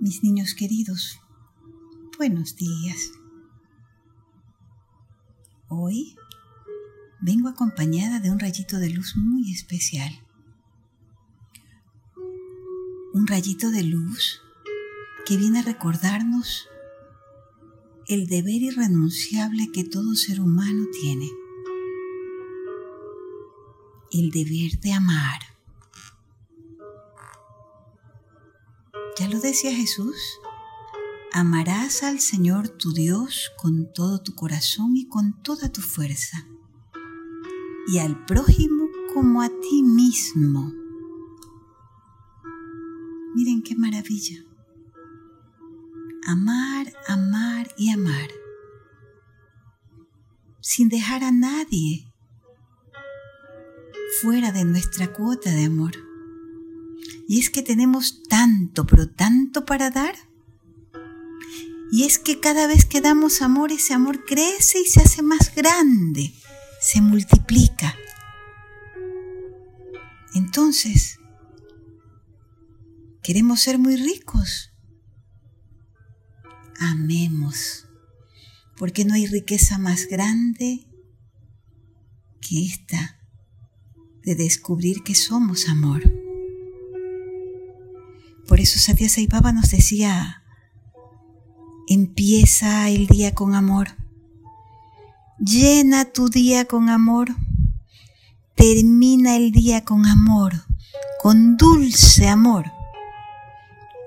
mis niños queridos, buenos días. Hoy vengo acompañada de un rayito de luz muy especial. Un rayito de luz que viene a recordarnos el deber irrenunciable que todo ser humano tiene. El deber de amar. Lo decía Jesús, amarás al Señor tu Dios con todo tu corazón y con toda tu fuerza, y al prójimo como a ti mismo. Miren qué maravilla. Amar, amar y amar, sin dejar a nadie fuera de nuestra cuota de amor. Y es que tenemos tanto, pero tanto para dar. Y es que cada vez que damos amor, ese amor crece y se hace más grande, se multiplica. Entonces, queremos ser muy ricos. Amemos, porque no hay riqueza más grande que esta de descubrir que somos amor. Por eso Satya Sai Baba nos decía, empieza el día con amor, llena tu día con amor, termina el día con amor, con dulce amor.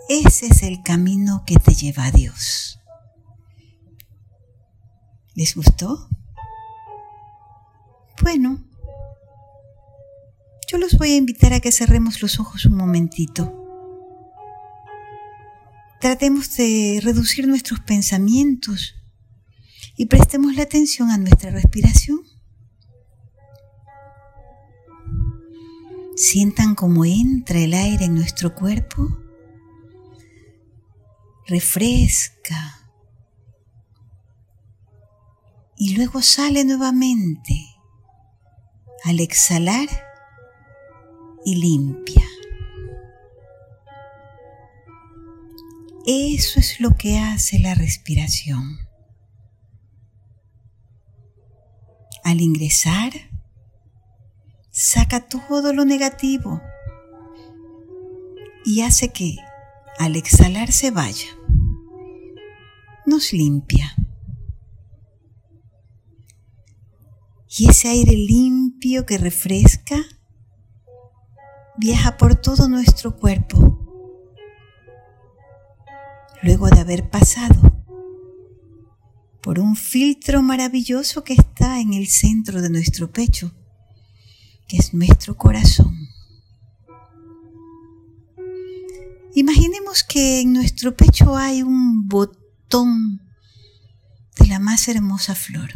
Ese es el camino que te lleva a Dios. ¿Les gustó? Bueno, yo los voy a invitar a que cerremos los ojos un momentito Tratemos de reducir nuestros pensamientos y prestemos la atención a nuestra respiración. Sientan cómo entra el aire en nuestro cuerpo, refresca y luego sale nuevamente al exhalar y limpia. Eso es lo que hace la respiración. Al ingresar, saca todo lo negativo y hace que al exhalar se vaya. Nos limpia. Y ese aire limpio que refresca viaja por todo nuestro cuerpo luego de haber pasado por un filtro maravilloso que está en el centro de nuestro pecho, que es nuestro corazón. Imaginemos que en nuestro pecho hay un botón de la más hermosa flor.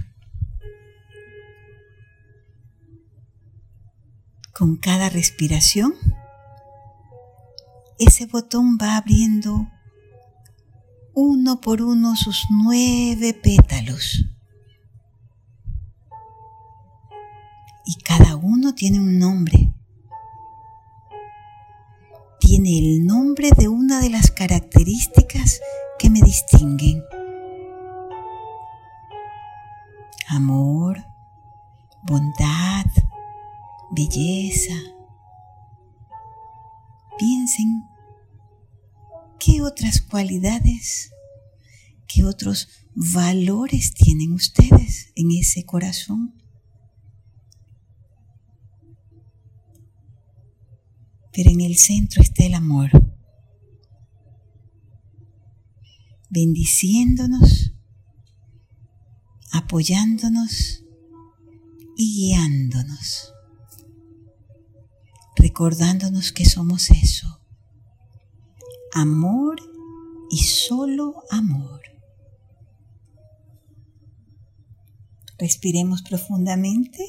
Con cada respiración, ese botón va abriendo uno por uno sus nueve pétalos. Y cada uno tiene un nombre. Tiene el nombre de una de las características que me distinguen. Amor, bondad, belleza. Piensen ¿Qué otras cualidades, qué otros valores tienen ustedes en ese corazón? Pero en el centro está el amor, bendiciéndonos, apoyándonos y guiándonos, recordándonos que somos eso amor y solo amor. Respiremos profundamente.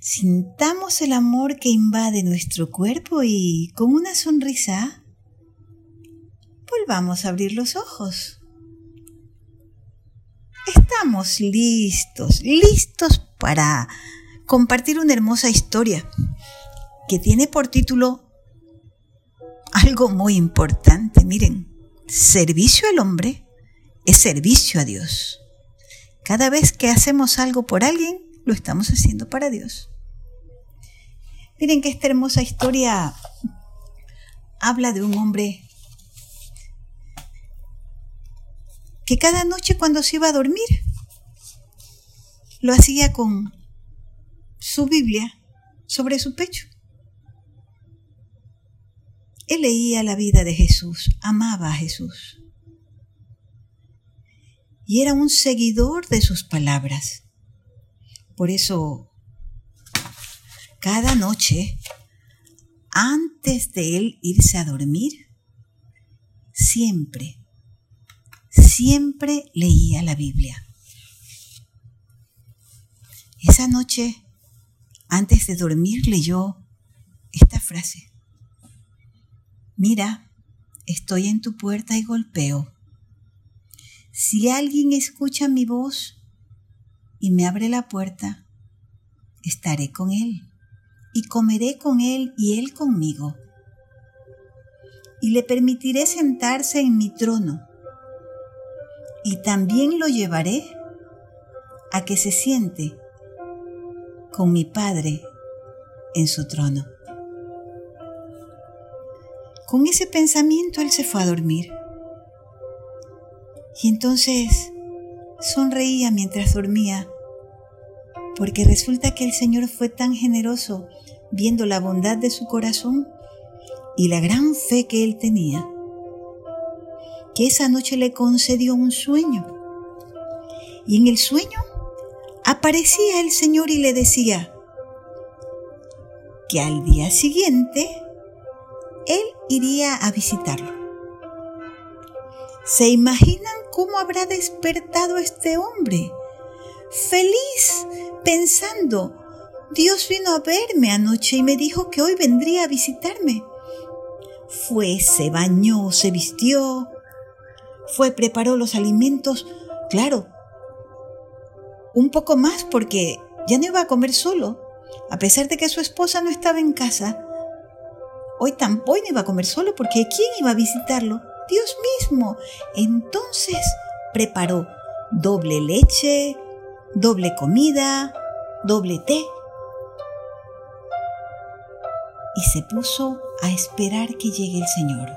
Sintamos el amor que invade nuestro cuerpo y con una sonrisa volvamos a abrir los ojos. Estamos listos, listos para compartir una hermosa historia que tiene por título algo muy importante. Miren, servicio al hombre es servicio a Dios. Cada vez que hacemos algo por alguien, lo estamos haciendo para Dios. Miren que esta hermosa historia habla de un hombre que cada noche cuando se iba a dormir lo hacía con su Biblia sobre su pecho. Él leía la vida de Jesús, amaba a Jesús. Y era un seguidor de sus palabras. Por eso, cada noche, antes de él irse a dormir, siempre, siempre leía la Biblia. Esa noche, antes de dormir, leyó esta frase. Mira, estoy en tu puerta y golpeo. Si alguien escucha mi voz y me abre la puerta, estaré con él y comeré con él y él conmigo. Y le permitiré sentarse en mi trono y también lo llevaré a que se siente con mi Padre en su trono. Con ese pensamiento él se fue a dormir. Y entonces sonreía mientras dormía, porque resulta que el Señor fue tan generoso viendo la bondad de su corazón y la gran fe que él tenía, que esa noche le concedió un sueño. Y en el sueño aparecía el Señor y le decía que al día siguiente él iría a visitarlo. ¿Se imaginan cómo habrá despertado este hombre? Feliz, pensando, Dios vino a verme anoche y me dijo que hoy vendría a visitarme. Fue, se bañó, se vistió, fue, preparó los alimentos, claro, un poco más porque ya no iba a comer solo, a pesar de que su esposa no estaba en casa, Hoy tampoco iba a comer solo porque ¿quién iba a visitarlo? Dios mismo. Entonces preparó doble leche, doble comida, doble té. Y se puso a esperar que llegue el Señor.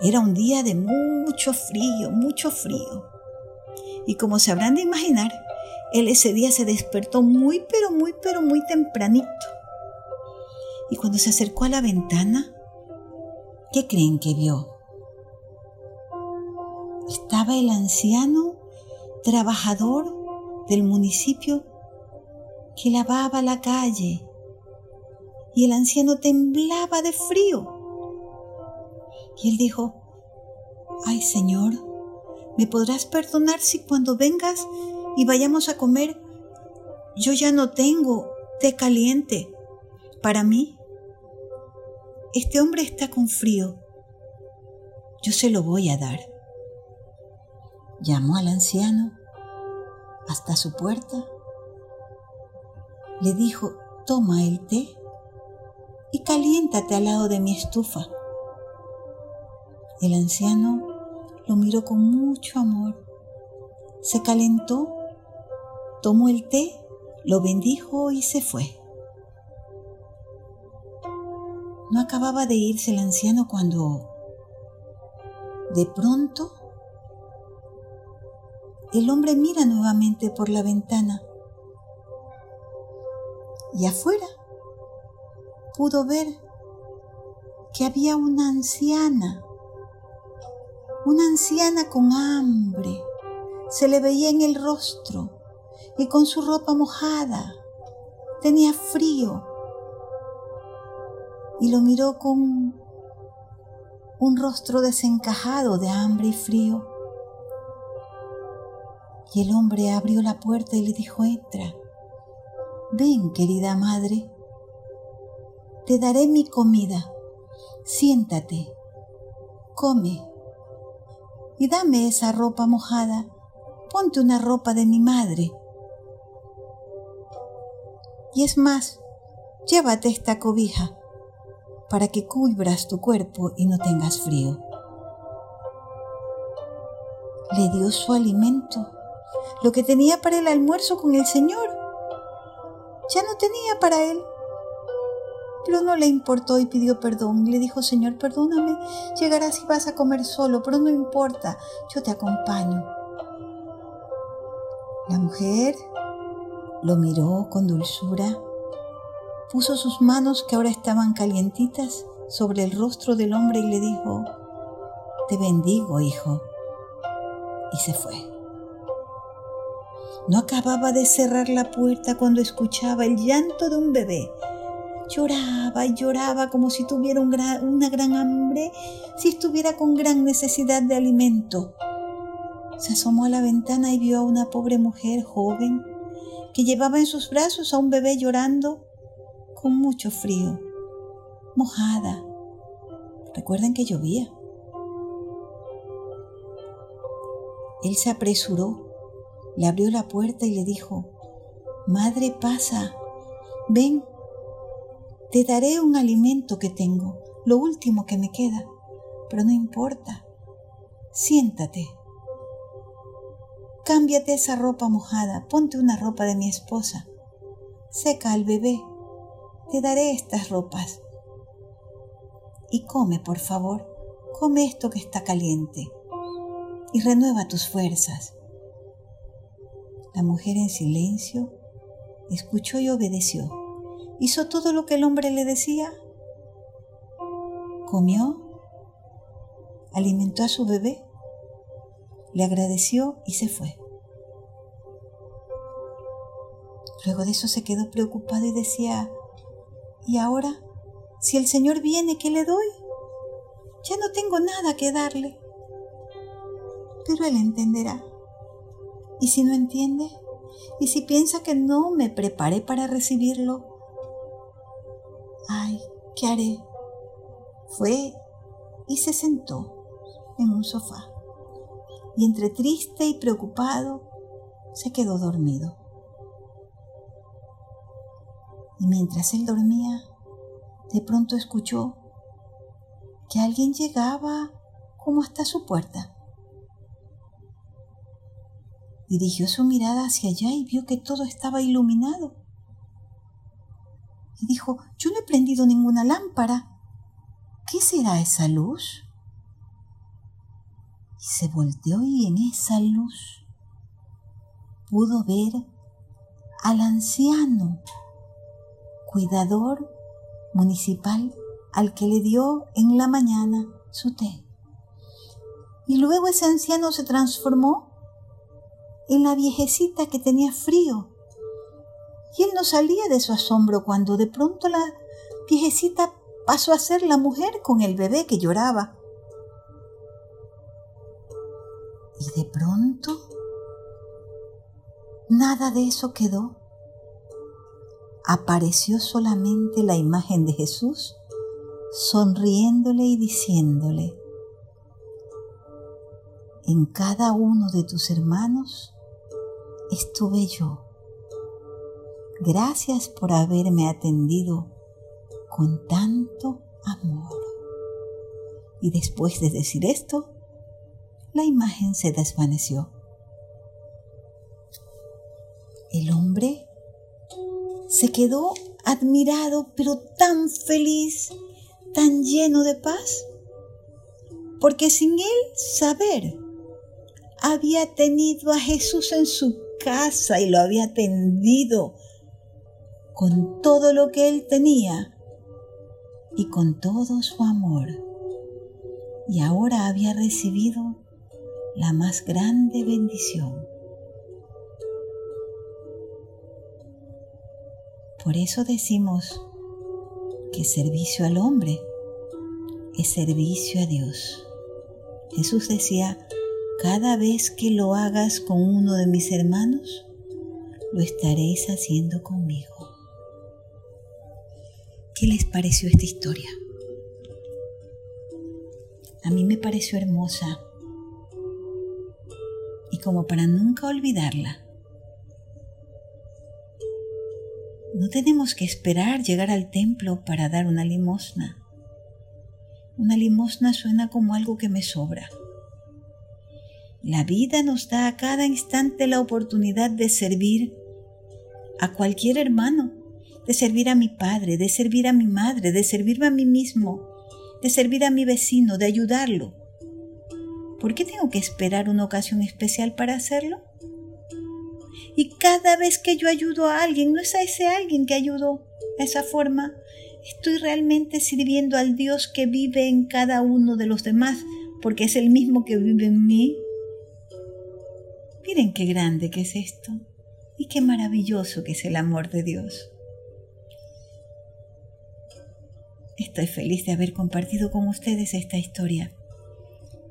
Era un día de mucho frío, mucho frío. Y como se habrán de imaginar, él ese día se despertó muy, pero muy, pero muy tempranito y cuando se acercó a la ventana, ¿qué creen que vio? Estaba el anciano trabajador del municipio que lavaba la calle y el anciano temblaba de frío. Y él dijo, ay Señor, ¿me podrás perdonar si cuando vengas y vayamos a comer, yo ya no tengo té caliente para mí, este hombre está con frío. Yo se lo voy a dar. Llamó al anciano hasta su puerta. Le dijo, toma el té y caliéntate al lado de mi estufa. El anciano lo miró con mucho amor. Se calentó, tomó el té, lo bendijo y se fue. No acababa de irse el anciano cuando de pronto el hombre mira nuevamente por la ventana y afuera pudo ver que había una anciana, una anciana con hambre, se le veía en el rostro y con su ropa mojada, tenía frío y lo miró con un rostro desencajado de hambre y frío. Y el hombre abrió la puerta y le dijo, entra, ven querida madre, te daré mi comida, siéntate, come. Y dame esa ropa mojada, ponte una ropa de mi madre. Y es más, llévate esta cobija para que cubras tu cuerpo y no tengas frío. Le dio su alimento, lo que tenía para el almuerzo con el Señor. Ya no tenía para él. Pero no le importó y pidió perdón. Le dijo, Señor, perdóname, llegarás y vas a comer solo, pero no importa, yo te acompaño. La mujer lo miró con dulzura, puso sus manos que ahora estaban calientitas sobre el rostro del hombre y le dijo, Te bendigo, hijo. Y se fue. No acababa de cerrar la puerta cuando escuchaba el llanto de un bebé. Lloraba y lloraba como si tuviera una gran hambre, si estuviera con gran necesidad de alimento. Se asomó a la ventana y vio a una pobre mujer joven que llevaba en sus brazos a un bebé llorando con mucho frío, mojada. Recuerden que llovía. Él se apresuró, le abrió la puerta y le dijo, Madre, pasa, ven, te daré un alimento que tengo, lo último que me queda, pero no importa, siéntate. Cámbiate esa ropa mojada, ponte una ropa de mi esposa. Seca al bebé, te daré estas ropas. Y come, por favor, come esto que está caliente y renueva tus fuerzas. La mujer en silencio escuchó y obedeció. Hizo todo lo que el hombre le decía. Comió, alimentó a su bebé le agradeció y se fue. Luego de eso se quedó preocupado y decía, ¿y ahora? Si el Señor viene, ¿qué le doy? Ya no tengo nada que darle. Pero Él entenderá. ¿Y si no entiende? ¿Y si piensa que no me preparé para recibirlo? Ay, ¿qué haré? Fue y se sentó en un sofá y entre triste y preocupado se quedó dormido. Y mientras él dormía, de pronto escuchó que alguien llegaba como hasta su puerta. Dirigió su mirada hacia allá y vio que todo estaba iluminado. Y dijo, yo no he prendido ninguna lámpara. ¿Qué será esa luz? y se volteó y en esa luz pudo ver al anciano cuidador municipal al que le dio en la mañana su té. Y luego ese anciano se transformó en la viejecita que tenía frío. Y él no salía de su asombro cuando de pronto la viejecita pasó a ser la mujer con el bebé que lloraba. Y de pronto, nada de eso quedó. Apareció solamente la imagen de Jesús sonriéndole y diciéndole, en cada uno de tus hermanos estuve yo. Gracias por haberme atendido con tanto amor. Y después de decir esto, la imagen se desvaneció. El hombre se quedó admirado, pero tan feliz, tan lleno de paz, porque sin él saber, había tenido a Jesús en su casa y lo había atendido con todo lo que él tenía y con todo su amor. Y ahora había recibido la más grande bendición. Por eso decimos que servicio al hombre es servicio a Dios. Jesús decía, cada vez que lo hagas con uno de mis hermanos, lo estaréis haciendo conmigo. ¿Qué les pareció esta historia? A mí me pareció hermosa como para nunca olvidarla. No tenemos que esperar llegar al templo para dar una limosna. Una limosna suena como algo que me sobra. La vida nos da a cada instante la oportunidad de servir a cualquier hermano, de servir a mi padre, de servir a mi madre, de servirme a mí mismo, de servir a mi vecino, de ayudarlo. ¿Por qué tengo que esperar una ocasión especial para hacerlo? Y cada vez que yo ayudo a alguien, no es a ese alguien que ayudó de esa forma, estoy realmente sirviendo al Dios que vive en cada uno de los demás, porque es el mismo que vive en mí. Miren qué grande que es esto y qué maravilloso que es el amor de Dios. Estoy feliz de haber compartido con ustedes esta historia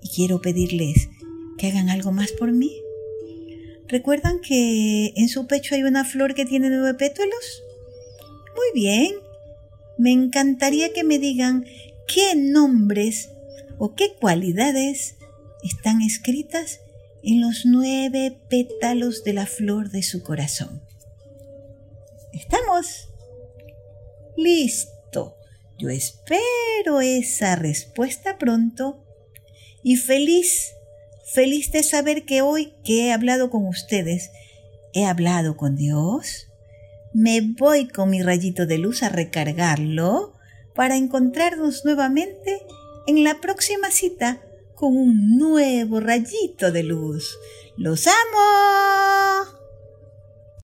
y quiero pedirles que hagan algo más por mí. ¿Recuerdan que en su pecho hay una flor que tiene nueve pétalos? Muy bien. Me encantaría que me digan qué nombres o qué cualidades están escritas en los nueve pétalos de la flor de su corazón. ¿Estamos? Listo. Yo espero esa respuesta pronto y feliz, feliz de saber que hoy que he hablado con ustedes, he hablado con Dios. Me voy con mi rayito de luz a recargarlo para encontrarnos nuevamente en la próxima cita con un nuevo rayito de luz. ¡Los amo!